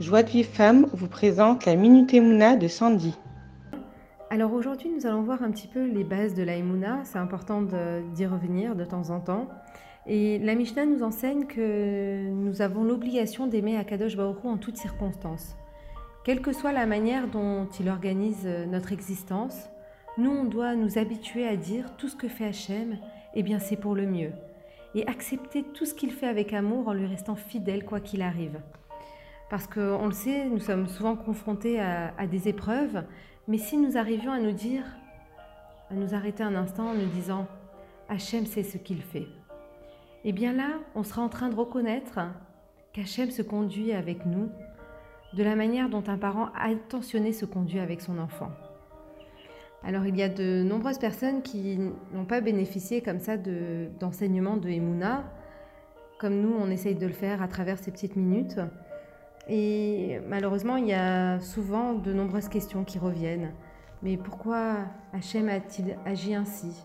Joie de Vive Femme vous présente la Minute Emouna de Sandy. Alors aujourd'hui, nous allons voir un petit peu les bases de la Emouna. C'est important d'y revenir de temps en temps. Et la Mishnah nous enseigne que nous avons l'obligation d'aimer Akadosh Hu en toutes circonstances. Quelle que soit la manière dont il organise notre existence, nous, on doit nous habituer à dire tout ce que fait Hachem, eh bien c'est pour le mieux. Et accepter tout ce qu'il fait avec amour en lui restant fidèle quoi qu'il arrive. Parce qu'on le sait, nous sommes souvent confrontés à, des épreuves, mais si nous arrivions à nous dire, à nous arrêter un instant en nous disant Hachem sait ce qu'il fait, eh bien là, on sera en train de reconnaître qu'Hachem se conduit avec nous de la manière dont un parent attentionné se conduit avec son enfant. Alors il y a de nombreuses personnes qui n'ont pas bénéficié comme ça d'enseignements de, de comme nous on essaye de le faire à travers ces petites minutes. Et malheureusement, il y a souvent de nombreuses questions qui reviennent. Mais pourquoi Hachem a-t-il agi ainsi?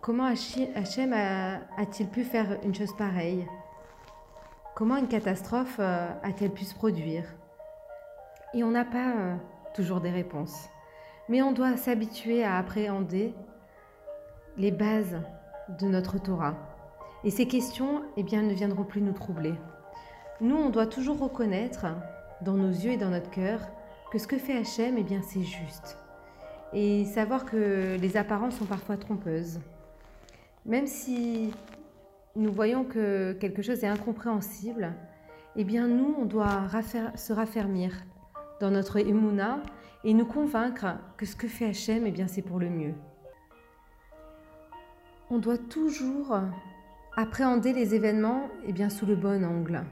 Comment Hachem a-t-il pu faire une chose pareille? Comment une catastrophe euh, a-t-elle pu se produire? Et on n'a pas euh, toujours des réponses. Mais on doit s'habituer à appréhender les bases de notre Torah. Et ces questions eh bien, ne viendront plus nous troubler. Nous, on doit toujours reconnaître dans nos yeux et dans notre cœur que ce que fait Hachem, eh bien, c'est juste. Et savoir que les apparences sont parfois trompeuses. Même si nous voyons que quelque chose est incompréhensible, eh bien nous, on doit se raffermir dans notre émouna et nous convaincre que ce que fait Hachem, eh bien c'est pour le mieux. On doit toujours appréhender les événements eh bien, sous le bon angle.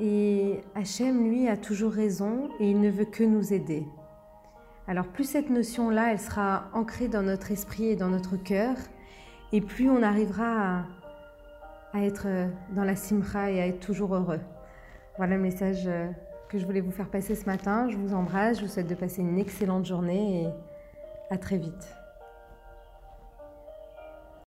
Et Hachem, lui, a toujours raison et il ne veut que nous aider. Alors plus cette notion-là, elle sera ancrée dans notre esprit et dans notre cœur, et plus on arrivera à, être euh, dans la simra et à être toujours heureux. Voilà le message euh, que je voulais vous faire passer ce matin. Je vous embrasse, je vous souhaite de passer une excellente journée et à très vite.